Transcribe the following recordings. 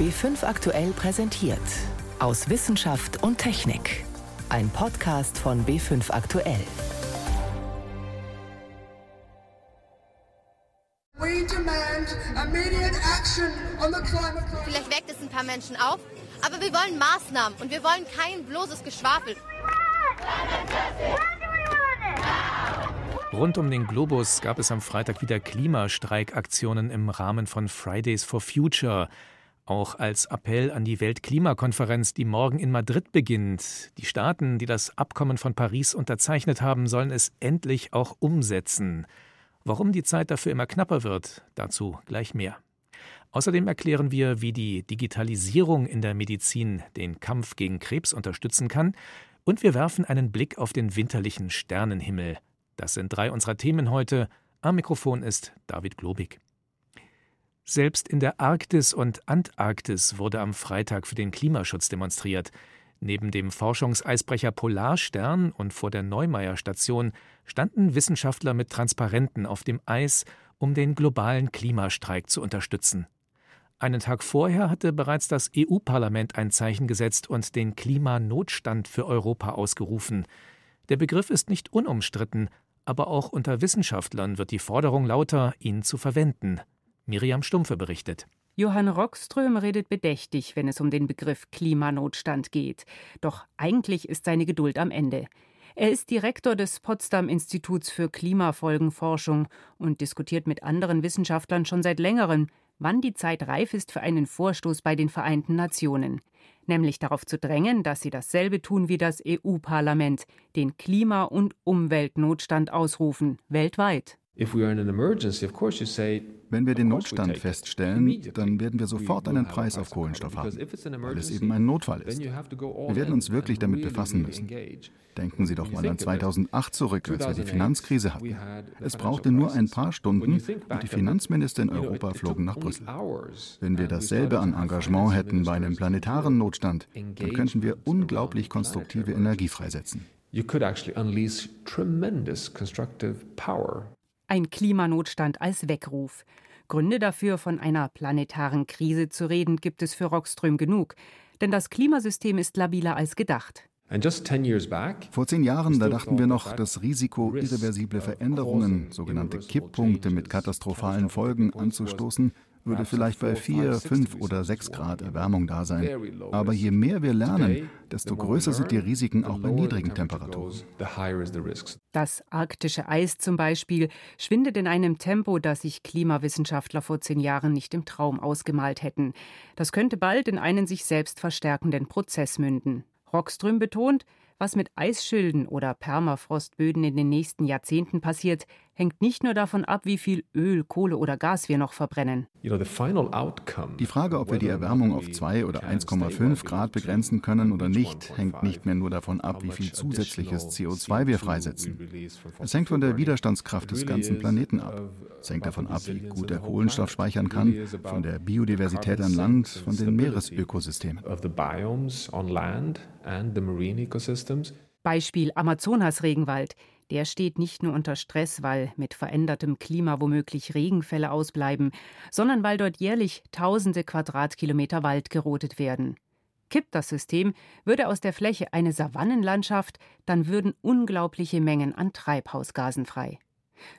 B5 aktuell präsentiert. Aus Wissenschaft und Technik. Ein Podcast von B5 aktuell. Vielleicht weckt es ein paar Menschen auf, aber wir wollen Maßnahmen und wir wollen kein bloßes Geschwafel. Rund um den Globus gab es am Freitag wieder Klimastreikaktionen im Rahmen von Fridays for Future. Auch als Appell an die Weltklimakonferenz, die morgen in Madrid beginnt. Die Staaten, die das Abkommen von Paris unterzeichnet haben, sollen es endlich auch umsetzen. Warum die Zeit dafür immer knapper wird, dazu gleich mehr. Außerdem erklären wir, wie die Digitalisierung in der Medizin den Kampf gegen Krebs unterstützen kann, und wir werfen einen Blick auf den winterlichen Sternenhimmel. Das sind drei unserer Themen heute. Am Mikrofon ist David Globig. Selbst in der Arktis und Antarktis wurde am Freitag für den Klimaschutz demonstriert. Neben dem Forschungseisbrecher Polarstern und vor der Neumeier-Station standen Wissenschaftler mit Transparenten auf dem Eis, um den globalen Klimastreik zu unterstützen. Einen Tag vorher hatte bereits das EU-Parlament ein Zeichen gesetzt und den Klimanotstand für Europa ausgerufen. Der Begriff ist nicht unumstritten, aber auch unter Wissenschaftlern wird die Forderung lauter, ihn zu verwenden. Miriam Stumpfe berichtet. Johann Rockström redet bedächtig, wenn es um den Begriff Klimanotstand geht. Doch eigentlich ist seine Geduld am Ende. Er ist Direktor des Potsdam Instituts für Klimafolgenforschung und diskutiert mit anderen Wissenschaftlern schon seit längerem, wann die Zeit reif ist für einen Vorstoß bei den Vereinten Nationen nämlich darauf zu drängen, dass sie dasselbe tun wie das EU-Parlament, den Klima- und Umweltnotstand ausrufen, weltweit. Wenn wir den Notstand feststellen, dann werden wir sofort einen Preis auf Kohlenstoff haben, weil es eben ein Notfall ist. Wir werden uns wirklich damit befassen müssen. Denken Sie doch mal an 2008 zurück, als wir die Finanzkrise hatten. Es brauchte nur ein paar Stunden und die Finanzminister in Europa flogen nach Brüssel. Wenn wir dasselbe an Engagement hätten bei einem planetaren Notstand, dann könnten wir unglaublich konstruktive Energie freisetzen. You could actually unleash tremendous constructive power. Ein Klimanotstand als Weckruf. Gründe dafür, von einer planetaren Krise zu reden, gibt es für Rockström genug. Denn das Klimasystem ist labiler als gedacht. Vor zehn Jahren, da dachten wir noch, das Risiko, irreversible Veränderungen, sogenannte Kipppunkte mit katastrophalen Folgen anzustoßen, würde vielleicht bei 4, 5 oder 6 Grad Erwärmung da sein. Aber je mehr wir lernen, desto größer sind die Risiken auch bei niedrigen Temperaturen. Das arktische Eis zum Beispiel schwindet in einem Tempo, das sich Klimawissenschaftler vor zehn Jahren nicht im Traum ausgemalt hätten. Das könnte bald in einen sich selbst verstärkenden Prozess münden. Rockström betont, was mit Eisschilden oder Permafrostböden in den nächsten Jahrzehnten passiert, hängt nicht nur davon ab, wie viel Öl, Kohle oder Gas wir noch verbrennen. Die Frage, ob wir die Erwärmung auf 2 oder 1,5 Grad begrenzen können oder nicht, hängt nicht mehr nur davon ab, wie viel zusätzliches CO2 wir freisetzen. Es hängt von der Widerstandskraft des ganzen Planeten ab. Es hängt davon ab, wie gut der Kohlenstoff speichern kann, von der Biodiversität an Land, von den Meeresökosystemen. Beispiel Amazonas-Regenwald. Der steht nicht nur unter Stress, weil mit verändertem Klima womöglich Regenfälle ausbleiben, sondern weil dort jährlich tausende Quadratkilometer Wald gerodet werden. Kippt das System, würde aus der Fläche eine Savannenlandschaft, dann würden unglaubliche Mengen an Treibhausgasen frei.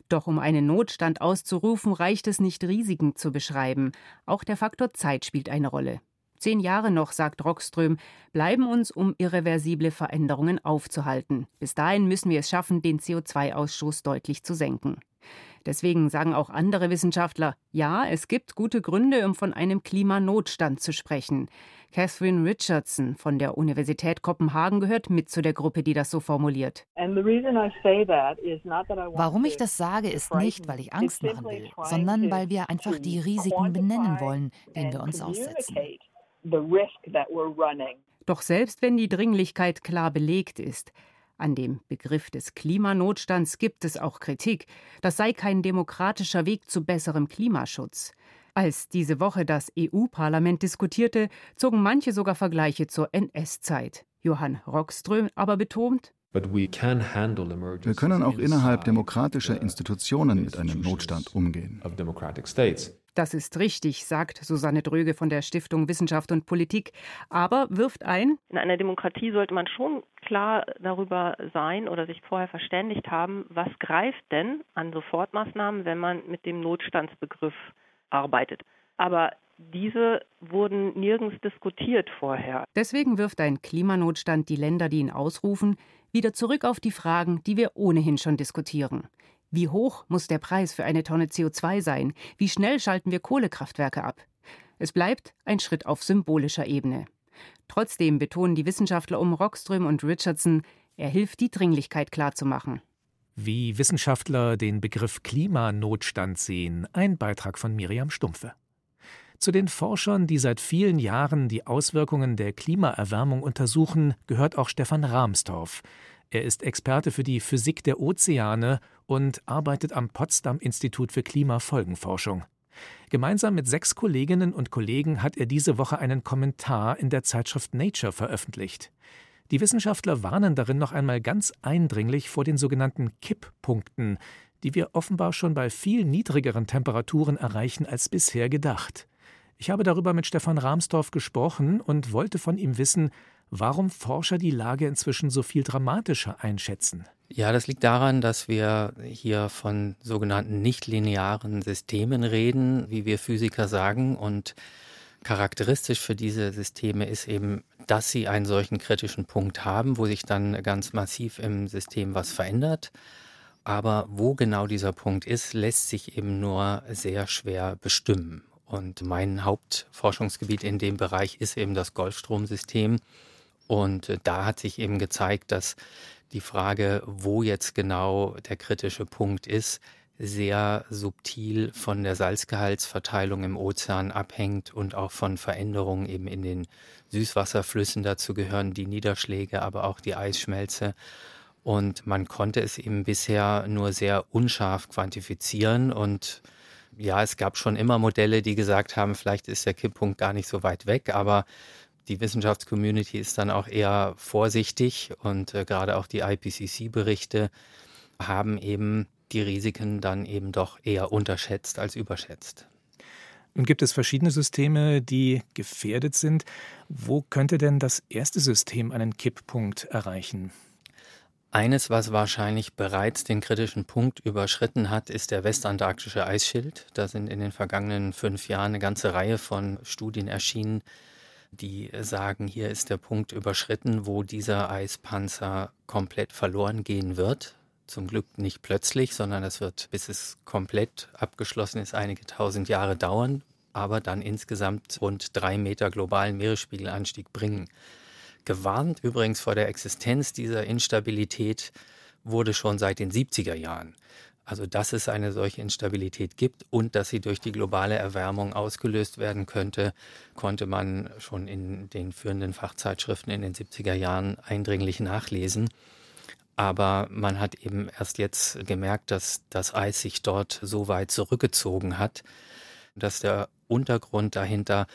Doch um einen Notstand auszurufen, reicht es nicht, Risiken zu beschreiben. Auch der Faktor Zeit spielt eine Rolle. Zehn Jahre noch, sagt Rockström, bleiben uns, um irreversible Veränderungen aufzuhalten. Bis dahin müssen wir es schaffen, den CO2-Ausstoß deutlich zu senken. Deswegen sagen auch andere Wissenschaftler, ja, es gibt gute Gründe, um von einem Klimanotstand zu sprechen. Catherine Richardson von der Universität Kopenhagen gehört mit zu der Gruppe, die das so formuliert. Warum ich das sage, ist nicht, weil ich Angst machen will, sondern weil wir einfach die Risiken benennen wollen, denen wir uns aussetzen. Doch selbst wenn die Dringlichkeit klar belegt ist, an dem Begriff des Klimanotstands gibt es auch Kritik. Das sei kein demokratischer Weg zu besserem Klimaschutz. Als diese Woche das EU-Parlament diskutierte, zogen manche sogar Vergleiche zur NS-Zeit. Johann Rockström aber betont, wir können auch innerhalb demokratischer Institutionen mit einem Notstand umgehen. Das ist richtig, sagt Susanne Dröge von der Stiftung Wissenschaft und Politik, aber wirft ein, in einer Demokratie sollte man schon klar darüber sein oder sich vorher verständigt haben, was greift denn an Sofortmaßnahmen, wenn man mit dem Notstandsbegriff arbeitet. Aber diese wurden nirgends diskutiert vorher. Deswegen wirft ein Klimanotstand die Länder, die ihn ausrufen, wieder zurück auf die Fragen, die wir ohnehin schon diskutieren. Wie hoch muss der Preis für eine Tonne CO2 sein? Wie schnell schalten wir Kohlekraftwerke ab? Es bleibt ein Schritt auf symbolischer Ebene. Trotzdem betonen die Wissenschaftler um Rockström und Richardson, er hilft, die Dringlichkeit klarzumachen. Wie Wissenschaftler den Begriff Klimanotstand sehen, ein Beitrag von Miriam Stumpfe. Zu den Forschern, die seit vielen Jahren die Auswirkungen der Klimaerwärmung untersuchen, gehört auch Stefan Rahmstorff. Er ist Experte für die Physik der Ozeane und arbeitet am Potsdam Institut für Klimafolgenforschung. Gemeinsam mit sechs Kolleginnen und Kollegen hat er diese Woche einen Kommentar in der Zeitschrift Nature veröffentlicht. Die Wissenschaftler warnen darin noch einmal ganz eindringlich vor den sogenannten Kipppunkten, die wir offenbar schon bei viel niedrigeren Temperaturen erreichen als bisher gedacht. Ich habe darüber mit Stefan Rahmstorff gesprochen und wollte von ihm wissen, warum Forscher die Lage inzwischen so viel dramatischer einschätzen. Ja, das liegt daran, dass wir hier von sogenannten nichtlinearen Systemen reden, wie wir Physiker sagen. Und charakteristisch für diese Systeme ist eben, dass sie einen solchen kritischen Punkt haben, wo sich dann ganz massiv im System was verändert. Aber wo genau dieser Punkt ist, lässt sich eben nur sehr schwer bestimmen. Und mein Hauptforschungsgebiet in dem Bereich ist eben das Golfstromsystem. Und äh, da hat sich eben gezeigt, dass die Frage, wo jetzt genau der kritische Punkt ist, sehr subtil von der Salzgehaltsverteilung im Ozean abhängt und auch von Veränderungen eben in den Süßwasserflüssen. Dazu gehören die Niederschläge, aber auch die Eisschmelze. Und man konnte es eben bisher nur sehr unscharf quantifizieren. Und ja, es gab schon immer Modelle, die gesagt haben, vielleicht ist der Kipppunkt gar nicht so weit weg, aber die Wissenschaftscommunity ist dann auch eher vorsichtig und äh, gerade auch die IPCC-Berichte haben eben die Risiken dann eben doch eher unterschätzt als überschätzt. Nun gibt es verschiedene Systeme, die gefährdet sind. Wo könnte denn das erste System einen Kipppunkt erreichen? Eines, was wahrscheinlich bereits den kritischen Punkt überschritten hat, ist der westantarktische Eisschild. Da sind in den vergangenen fünf Jahren eine ganze Reihe von Studien erschienen, die sagen, hier ist der Punkt überschritten, wo dieser Eispanzer komplett verloren gehen wird. Zum Glück nicht plötzlich, sondern es wird, bis es komplett abgeschlossen ist, einige tausend Jahre dauern, aber dann insgesamt rund drei Meter globalen Meeresspiegelanstieg bringen. Gewarnt übrigens vor der Existenz dieser Instabilität wurde schon seit den 70er Jahren. Also dass es eine solche Instabilität gibt und dass sie durch die globale Erwärmung ausgelöst werden könnte, konnte man schon in den führenden Fachzeitschriften in den 70er Jahren eindringlich nachlesen. Aber man hat eben erst jetzt gemerkt, dass das Eis sich dort so weit zurückgezogen hat, dass der Untergrund dahinter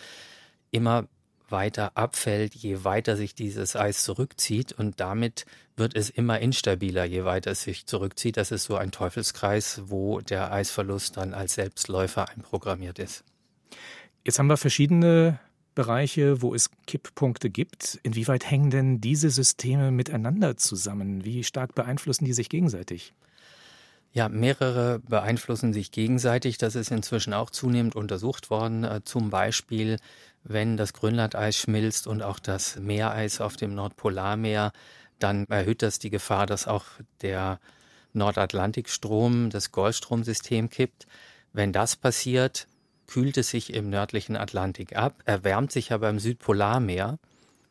immer weiter abfällt, je weiter sich dieses Eis zurückzieht und damit wird es immer instabiler, je weiter es sich zurückzieht. Das ist so ein Teufelskreis, wo der Eisverlust dann als Selbstläufer einprogrammiert ist. Jetzt haben wir verschiedene Bereiche, wo es Kipppunkte gibt. Inwieweit hängen denn diese Systeme miteinander zusammen? Wie stark beeinflussen die sich gegenseitig? Ja, mehrere beeinflussen sich gegenseitig. Das ist inzwischen auch zunehmend untersucht worden. Äh, zum Beispiel, wenn das Grönlandeis schmilzt und auch das Meereis auf dem Nordpolarmeer, dann erhöht das die Gefahr, dass auch der Nordatlantikstrom, das Golfstromsystem kippt. Wenn das passiert, kühlt es sich im nördlichen Atlantik ab, erwärmt sich aber im Südpolarmeer,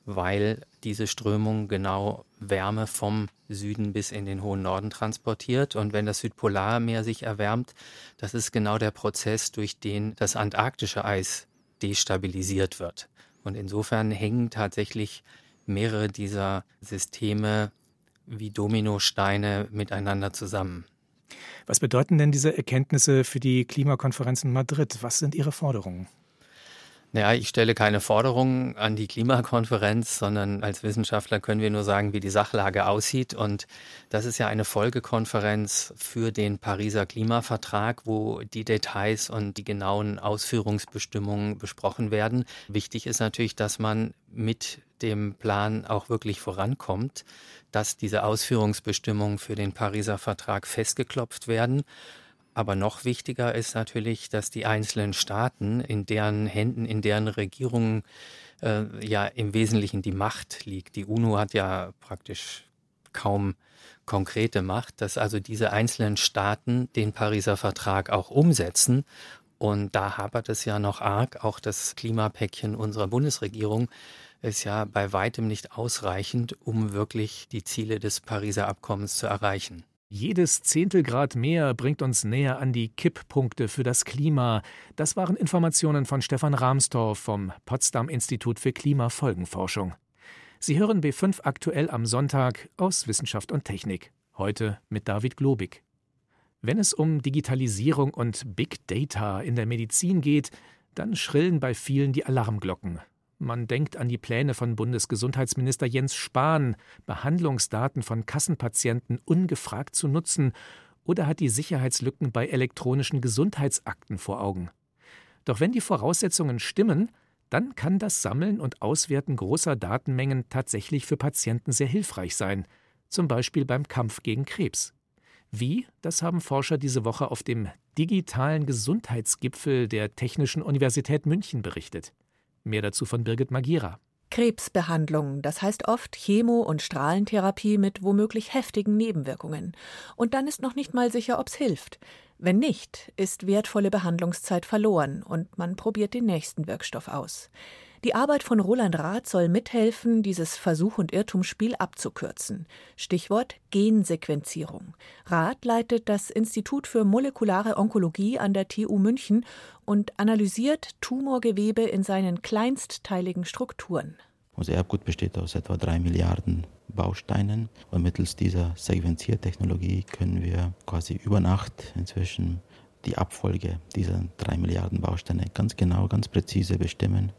weil diese Strömung genau Wärme vom Süden bis in den hohen Norden transportiert. Und wenn das Südpolarmeer sich erwärmt, das ist genau der Prozess, durch den das antarktische Eis destabilisiert wird. Und insofern hängen tatsächlich mehrere dieser Systeme wie Dominosteine miteinander zusammen. Was bedeuten denn diese Erkenntnisse für die Klimakonferenz in Madrid? Was sind Ihre Forderungen? Naja, ich stelle keine Forderungen an die Klimakonferenz, sondern als Wissenschaftler können wir nur sagen, wie die Sachlage aussieht. Und das ist ja eine Folgekonferenz für den Pariser Klimavertrag, wo die Details und die genauen Ausführungsbestimmungen besprochen werden. Wichtig ist natürlich, dass man mit dem Plan auch wirklich vorankommt, dass diese Ausführungsbestimmungen für den Pariser Vertrag festgeklopft werden. Aber noch wichtiger ist natürlich, dass die einzelnen Staaten, in deren Händen, in deren Regierungen äh, ja im Wesentlichen die Macht liegt. Die UNO hat ja praktisch kaum konkrete Macht, dass also diese einzelnen Staaten den Pariser Vertrag auch umsetzen. Und da hapert es ja noch arg. Auch das Klimapäckchen unserer Bundesregierung ist ja bei weitem nicht ausreichend, um wirklich die Ziele des Pariser Abkommens zu erreichen. Jedes Zehntelgrad mehr bringt uns näher an die Kipppunkte für das Klima. Das waren Informationen von Stefan Rahmstorff vom Potsdam Institut für Klimafolgenforschung. Sie hören B5 aktuell am Sonntag aus Wissenschaft und Technik. Heute mit David Globig. Wenn es um Digitalisierung und Big Data in der Medizin geht, dann schrillen bei vielen die Alarmglocken. Man denkt an die Pläne von Bundesgesundheitsminister Jens Spahn, Behandlungsdaten von Kassenpatienten ungefragt zu nutzen, oder hat die Sicherheitslücken bei elektronischen Gesundheitsakten vor Augen. Doch wenn die Voraussetzungen stimmen, dann kann das Sammeln und Auswerten großer Datenmengen tatsächlich für Patienten sehr hilfreich sein, zum Beispiel beim Kampf gegen Krebs. Wie, das haben Forscher diese Woche auf dem digitalen Gesundheitsgipfel der Technischen Universität München berichtet. Mehr dazu von Birgit Magira. Krebsbehandlung, das heißt oft Chemo- und Strahlentherapie mit womöglich heftigen Nebenwirkungen. Und dann ist noch nicht mal sicher, ob's hilft. Wenn nicht, ist wertvolle Behandlungszeit verloren und man probiert den nächsten Wirkstoff aus. Die Arbeit von Roland Rath soll mithelfen, dieses Versuch- und Irrtumsspiel abzukürzen. Stichwort Gensequenzierung. Rath leitet das Institut für molekulare Onkologie an der TU München und analysiert Tumorgewebe in seinen kleinstteiligen Strukturen. Unser Erbgut besteht aus etwa drei Milliarden Bausteinen und mittels dieser Sequenziertechnologie können wir quasi über Nacht inzwischen die Abfolge dieser drei Milliarden Bausteine ganz genau, ganz präzise bestimmen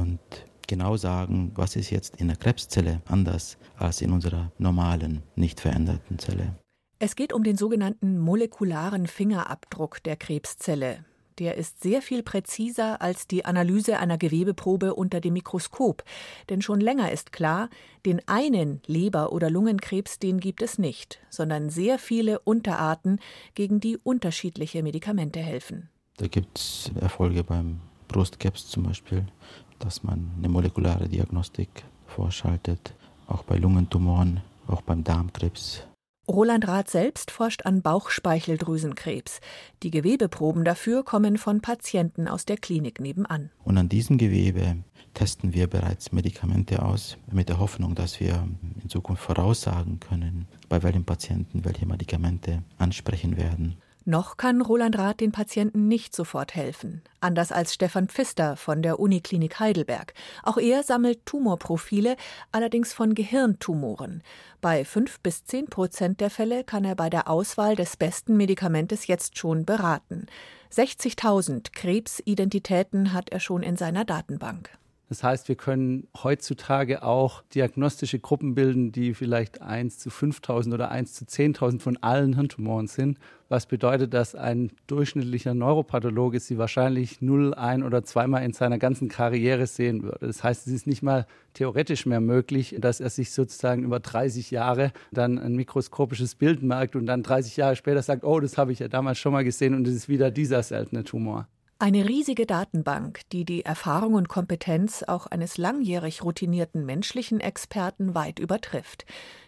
und genau sagen, was ist jetzt in der Krebszelle anders als in unserer normalen, nicht veränderten Zelle. Es geht um den sogenannten molekularen Fingerabdruck der Krebszelle. Der ist sehr viel präziser als die Analyse einer Gewebeprobe unter dem Mikroskop. Denn schon länger ist klar, den einen Leber- oder Lungenkrebs, den gibt es nicht, sondern sehr viele Unterarten, gegen die unterschiedliche Medikamente helfen. Da gibt es Erfolge beim Brustkrebs zum Beispiel, dass man eine molekulare Diagnostik vorschaltet, auch bei Lungentumoren, auch beim Darmkrebs. Roland Rath selbst forscht an Bauchspeicheldrüsenkrebs. Die Gewebeproben dafür kommen von Patienten aus der Klinik nebenan. Und an diesem Gewebe testen wir bereits Medikamente aus, mit der Hoffnung, dass wir in Zukunft voraussagen können, bei welchen Patienten welche Medikamente ansprechen werden. Noch kann Roland Rath den Patienten nicht sofort helfen, anders als Stefan Pfister von der Uniklinik Heidelberg. Auch er sammelt Tumorprofile, allerdings von Gehirntumoren. Bei fünf bis zehn Prozent der Fälle kann er bei der Auswahl des besten Medikamentes jetzt schon beraten. 60.000 Krebsidentitäten hat er schon in seiner Datenbank. Das heißt, wir können heutzutage auch diagnostische Gruppen bilden, die vielleicht 1 zu 5000 oder 1 zu 10.000 von allen Hirntumoren sind. Was bedeutet, dass ein durchschnittlicher Neuropathologe sie wahrscheinlich null, ein oder zweimal in seiner ganzen Karriere sehen würde. Das heißt, es ist nicht mal theoretisch mehr möglich, dass er sich sozusagen über 30 Jahre dann ein mikroskopisches Bild merkt und dann 30 Jahre später sagt, oh, das habe ich ja damals schon mal gesehen und es ist wieder dieser seltene Tumor. Eine riesige Datenbank, die die Erfahrung und Kompetenz auch eines langjährig routinierten menschlichen Experten weit übertrifft.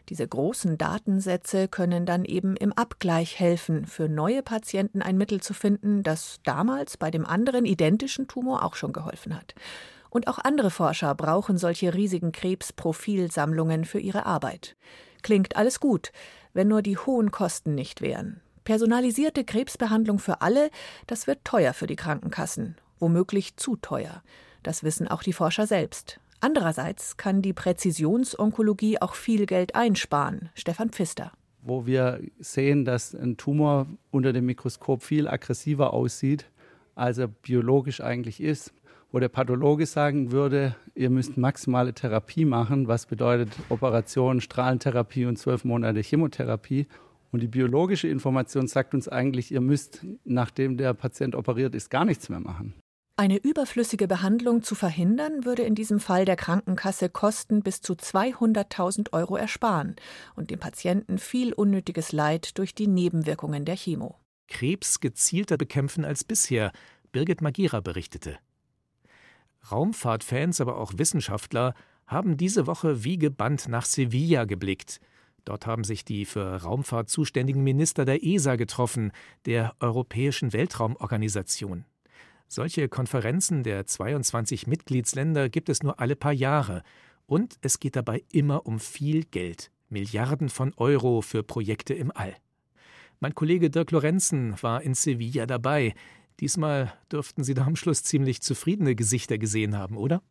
Diese großen Datensätze können dann eben im Abgleich helfen, für neue Patienten ein Mittel zu finden, das damals bei dem anderen identischen Tumor auch schon geholfen hat. Und auch andere Forscher brauchen solche riesigen Krebsprofilsammlungen für ihre Arbeit. Klingt alles gut, wenn nur die hohen Kosten nicht wären. Personalisierte Krebsbehandlung für alle, das wird teuer für die Krankenkassen, womöglich zu teuer. Das wissen auch die Forscher selbst. Andererseits kann die Präzisionsonkologie auch viel Geld einsparen. Stefan Pfister. Wo wir sehen, dass ein Tumor unter dem Mikroskop viel aggressiver aussieht, als er biologisch eigentlich ist. wo der Pathologe sagen würde, ihr müsst maximale Therapie machen, was bedeutet Operation, Strahlentherapie und zwölf Monate Chemotherapie. Und die biologische Information sagt uns eigentlich, ihr müsst, nachdem der Patient operiert ist, gar nichts mehr machen. Eine überflüssige Behandlung zu verhindern, würde in diesem Fall der Krankenkasse Kosten bis zu 200.000 Euro ersparen und dem Patienten viel unnötiges Leid durch die Nebenwirkungen der Chemo. Krebs gezielter bekämpfen als bisher, Birgit Magira berichtete. Raumfahrtfans, aber auch Wissenschaftler haben diese Woche wie gebannt nach Sevilla geblickt. Dort haben sich die für Raumfahrt zuständigen Minister der ESA getroffen, der Europäischen Weltraumorganisation. Solche Konferenzen der 22 Mitgliedsländer gibt es nur alle paar Jahre. Und es geht dabei immer um viel Geld. Milliarden von Euro für Projekte im All. Mein Kollege Dirk Lorenzen war in Sevilla dabei. Diesmal dürften Sie da am Schluss ziemlich zufriedene Gesichter gesehen haben, oder?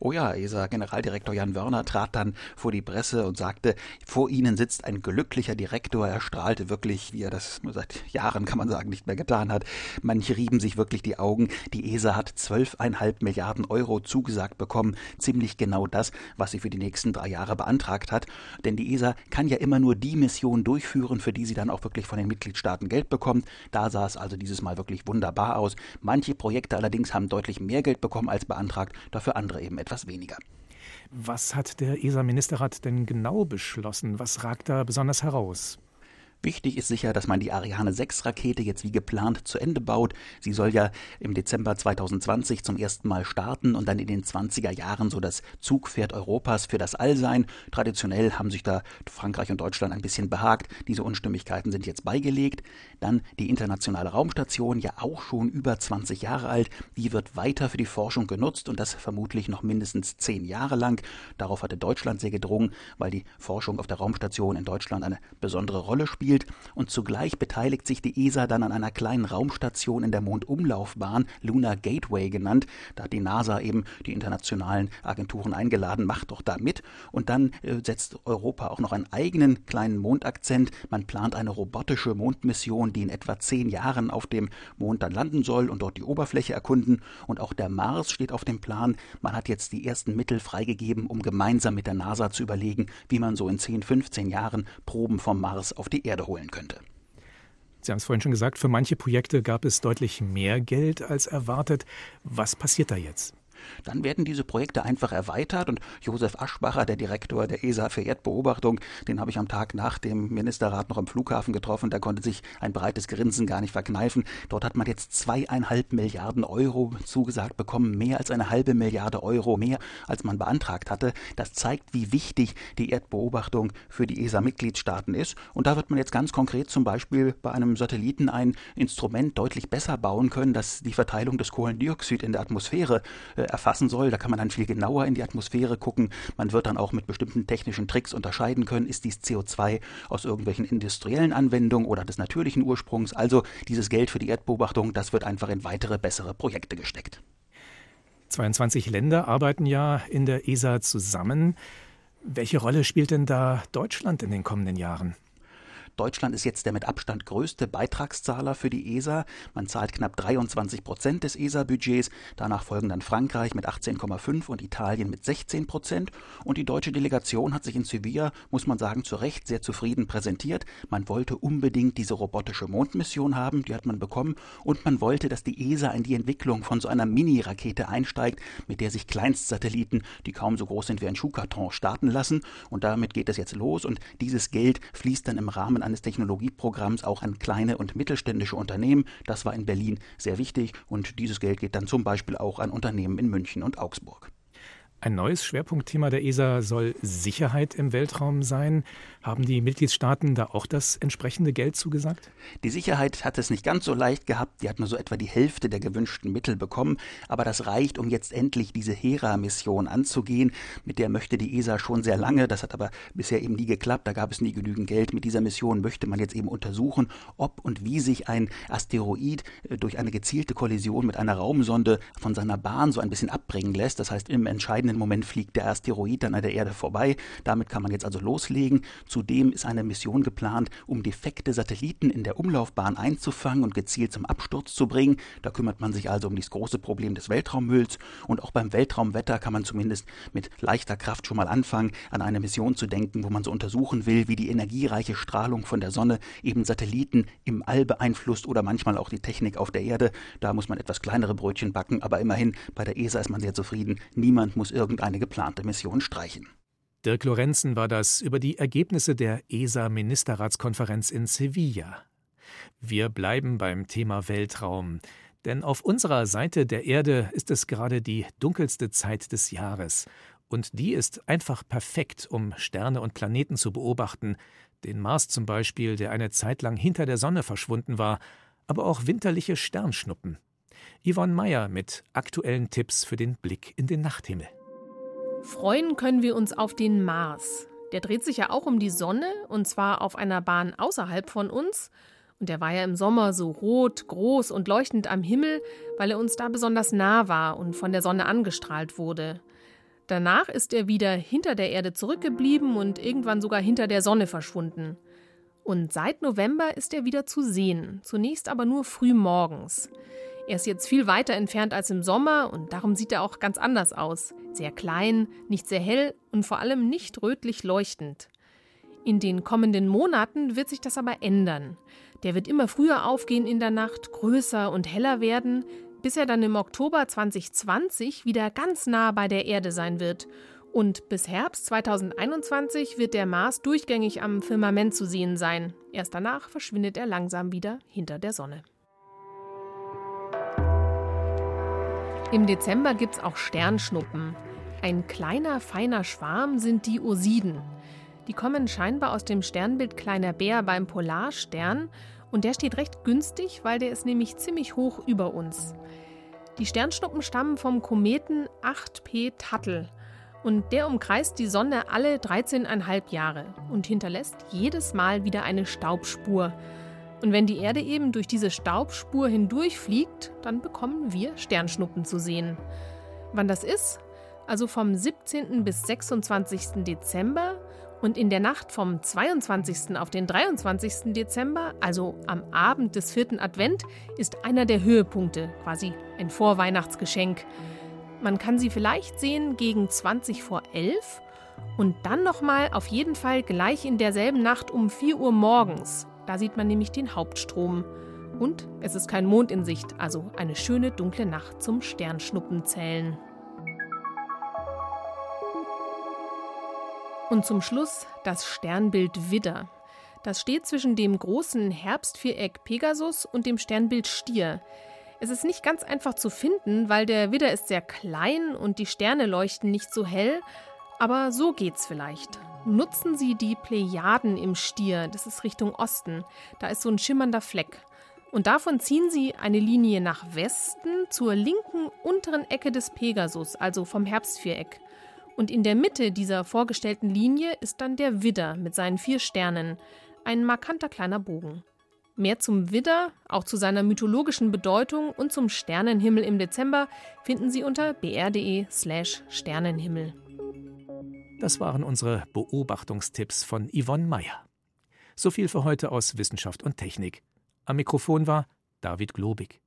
Oh ja, ESA-Generaldirektor Jan Wörner trat dann vor die Presse und sagte, vor Ihnen sitzt ein glücklicher Direktor. Er strahlte wirklich, wie er das seit Jahren, kann man sagen, nicht mehr getan hat. Manche rieben sich wirklich die Augen. Die ESA hat zwölfeinhalb Milliarden Euro zugesagt bekommen. Ziemlich genau das, was sie für die nächsten drei Jahre beantragt hat. Denn die ESA kann ja immer nur die Mission durchführen, für die sie dann auch wirklich von den Mitgliedstaaten Geld bekommt. Da sah es also dieses Mal wirklich wunderbar aus. Manche Projekte allerdings haben deutlich mehr Geld bekommen als beantragt, dafür andere eben etwas weniger. Was hat der ESA-Ministerrat denn genau beschlossen? Was ragt da besonders heraus? Wichtig ist sicher, dass man die Ariane 6 Rakete jetzt wie geplant zu Ende baut. Sie soll ja im Dezember 2020 zum ersten Mal starten und dann in den 20er Jahren so das Zugpferd Europas für das All sein. Traditionell haben sich da Frankreich und Deutschland ein bisschen behagt. Diese Unstimmigkeiten sind jetzt beigelegt. Dann die internationale Raumstation, ja auch schon über 20 Jahre alt. Die wird weiter für die Forschung genutzt und das vermutlich noch mindestens zehn Jahre lang. Darauf hatte Deutschland sehr gedrungen, weil die Forschung auf der Raumstation in Deutschland eine besondere Rolle spielt spielt und zugleich beteiligt sich die ESA dann an einer kleinen Raumstation in der Mondumlaufbahn, Lunar Gateway genannt. Da hat die NASA eben die internationalen Agenturen eingeladen, macht doch da mit. Und dann äh, setzt Europa auch noch einen eigenen kleinen Mondakzent. Man plant eine robotische Mondmission, die in etwa zehn Jahren auf dem Mond dann landen soll und dort die Oberfläche erkunden. Und auch der Mars steht auf dem Plan. Man hat jetzt die ersten Mittel freigegeben, um gemeinsam mit der NASA zu überlegen, wie man so in 10, 15 Jahren Proben vom Mars auf die Erde Holen könnte. Sie haben es vorhin schon gesagt, für manche Projekte gab es deutlich mehr Geld als erwartet. Was passiert da jetzt? Dann werden diese Projekte einfach erweitert und Josef Aschbacher, der Direktor der ESA für Erdbeobachtung, den habe ich am Tag nach dem Ministerrat noch am Flughafen getroffen, der konnte sich ein breites Grinsen gar nicht verkneifen. Dort hat man jetzt zweieinhalb Milliarden Euro zugesagt bekommen, mehr als eine halbe Milliarde Euro mehr, als man beantragt hatte. Das zeigt, wie wichtig die Erdbeobachtung für die ESA-Mitgliedstaaten ist. Und da wird man jetzt ganz konkret zum Beispiel bei einem Satelliten ein Instrument deutlich besser bauen können, das die Verteilung des Kohlendioxid in der Atmosphäre äh, erfassen soll. Da kann man dann viel genauer in die Atmosphäre gucken. Man wird dann auch mit bestimmten technischen Tricks unterscheiden können, ist dies CO2 aus irgendwelchen industriellen Anwendungen oder des natürlichen Ursprungs. Also dieses Geld für die Erdbeobachtung, das wird einfach in weitere, bessere Projekte gesteckt. 22 Länder arbeiten ja in der ESA zusammen. Welche Rolle spielt denn da Deutschland in den kommenden Jahren? Deutschland ist jetzt der mit Abstand größte Beitragszahler für die ESA. Man zahlt knapp 23 Prozent des ESA-Budgets. Danach folgen dann Frankreich mit 18,5 und Italien mit 16 Prozent. Und die deutsche Delegation hat sich in Sevilla, muss man sagen, zu Recht sehr zufrieden präsentiert. Man wollte unbedingt diese robotische Mondmission haben, die hat man bekommen. Und man wollte, dass die ESA in die Entwicklung von so einer Mini-Rakete einsteigt, mit der sich Kleinstsatelliten, die kaum so groß sind wie ein Schuhkarton, starten lassen. Und damit geht es jetzt los. Und dieses Geld fließt dann im Rahmen Rahmen eines Technologieprogramms auch an kleine und mittelständische Unternehmen. Das war in Berlin sehr wichtig und dieses Geld geht dann zum Beispiel auch an Unternehmen in München und Augsburg. Ein neues Schwerpunktthema der ESA soll Sicherheit im Weltraum sein. Haben die Mitgliedstaaten da auch das entsprechende Geld zugesagt? Die Sicherheit hat es nicht ganz so leicht gehabt. Die hat nur so etwa die Hälfte der gewünschten Mittel bekommen. Aber das reicht, um jetzt endlich diese Hera-Mission anzugehen. Mit der möchte die ESA schon sehr lange. Das hat aber bisher eben nie geklappt. Da gab es nie genügend Geld. Mit dieser Mission möchte man jetzt eben untersuchen, ob und wie sich ein Asteroid äh, durch eine gezielte Kollision mit einer Raumsonde von seiner Bahn so ein bisschen abbringen lässt. Das heißt, im entscheidenden entscheidenden Moment fliegt der Asteroid dann an der Erde vorbei. Damit kann man jetzt also loslegen. Zudem ist eine Mission geplant, um defekte Satelliten in der Umlaufbahn einzufangen und gezielt zum Absturz zu bringen. Da kümmert man sich also um das große Problem des Weltraummülls. Und auch beim Weltraumwetter kann man zumindest mit leichter Kraft schon mal anfangen, an eine Mission zu denken, wo man so untersuchen will, wie die energiereiche Strahlung von der Sonne eben Satelliten im All beeinflusst oder manchmal auch die Technik auf der Erde. Da muss man etwas kleinere Brötchen backen, aber immerhin bei der ESA ist man sehr zufrieden. Niemand muss irgendeine geplante Mission streichen. Dirk Lorenzen war das über die Ergebnisse der ESA-Ministerratskonferenz in Sevilla. Wir bleiben beim Thema Weltraum. Denn auf unserer Seite der Erde ist es gerade die dunkelste Zeit des Jahres. Und die ist einfach perfekt, um Sterne und Planeten zu beobachten. Den Mars zum Beispiel, der eine Zeit lang hinter der Sonne verschwunden war, aber auch winterliche Sternschnuppen. Yvonne Meyer mit aktuellen Tipps für den Blick in den Nachthimmel. Freuen können wir uns auf den Mars. Der dreht sich ja auch um die Sonne, und zwar auf einer Bahn außerhalb von uns. Und der war ja im Sommer so rot, groß und leuchtend am Himmel, weil er uns da besonders nah war und von der Sonne angestrahlt wurde. Danach ist er wieder hinter der Erde zurückgeblieben und irgendwann sogar hinter der Sonne verschwunden. Und seit November ist er wieder zu sehen, zunächst aber nur früh morgens. Er ist jetzt viel weiter entfernt als im Sommer und darum sieht er auch ganz anders aus. Sehr klein, nicht sehr hell und vor allem nicht rötlich leuchtend. In den kommenden Monaten wird sich das aber ändern. Der wird immer früher aufgehen in der Nacht, größer und heller werden, bis er dann im Oktober 2020 wieder ganz nah bei der Erde sein wird. Und bis Herbst 2021 wird der Mars durchgängig am Firmament zu sehen sein. Erst danach verschwindet er langsam wieder hinter der Sonne. Im Dezember gibt es auch Sternschnuppen. Ein kleiner, feiner Schwarm sind die Osiden. Die kommen scheinbar aus dem Sternbild Kleiner Bär beim Polarstern und der steht recht günstig, weil der ist nämlich ziemlich hoch über uns. Die Sternschnuppen stammen vom Kometen 8P Tuttle und der umkreist die Sonne alle 13,5 Jahre und hinterlässt jedes Mal wieder eine Staubspur. Und wenn die Erde eben durch diese Staubspur hindurchfliegt, dann bekommen wir Sternschnuppen zu sehen. Wann das ist? Also vom 17. bis 26. Dezember und in der Nacht vom 22. auf den 23. Dezember, also am Abend des vierten Advent, ist einer der Höhepunkte, quasi ein Vorweihnachtsgeschenk. Man kann sie vielleicht sehen gegen 20 vor 11 und dann nochmal auf jeden Fall gleich in derselben Nacht um 4 Uhr morgens, da sieht man nämlich den Hauptstrom. Und es ist kein Mond in Sicht, also eine schöne dunkle Nacht zum Sternschnuppenzählen. Und zum Schluss das Sternbild Widder. Das steht zwischen dem großen Herbstviereck Pegasus und dem Sternbild Stier. Es ist nicht ganz einfach zu finden, weil der Widder ist sehr klein und die Sterne leuchten nicht so hell, aber so geht's vielleicht. Nutzen Sie die Plejaden im Stier, das ist Richtung Osten. Da ist so ein schimmernder Fleck. Und davon ziehen Sie eine Linie nach Westen zur linken unteren Ecke des Pegasus, also vom Herbstviereck. Und in der Mitte dieser vorgestellten Linie ist dann der Widder mit seinen vier Sternen, ein markanter kleiner Bogen. Mehr zum Widder, auch zu seiner mythologischen Bedeutung und zum Sternenhimmel im Dezember finden Sie unter br.de/slash Sternenhimmel. Das waren unsere Beobachtungstipps von Yvonne Meyer. So viel für heute aus Wissenschaft und Technik. Am Mikrofon war David Globig.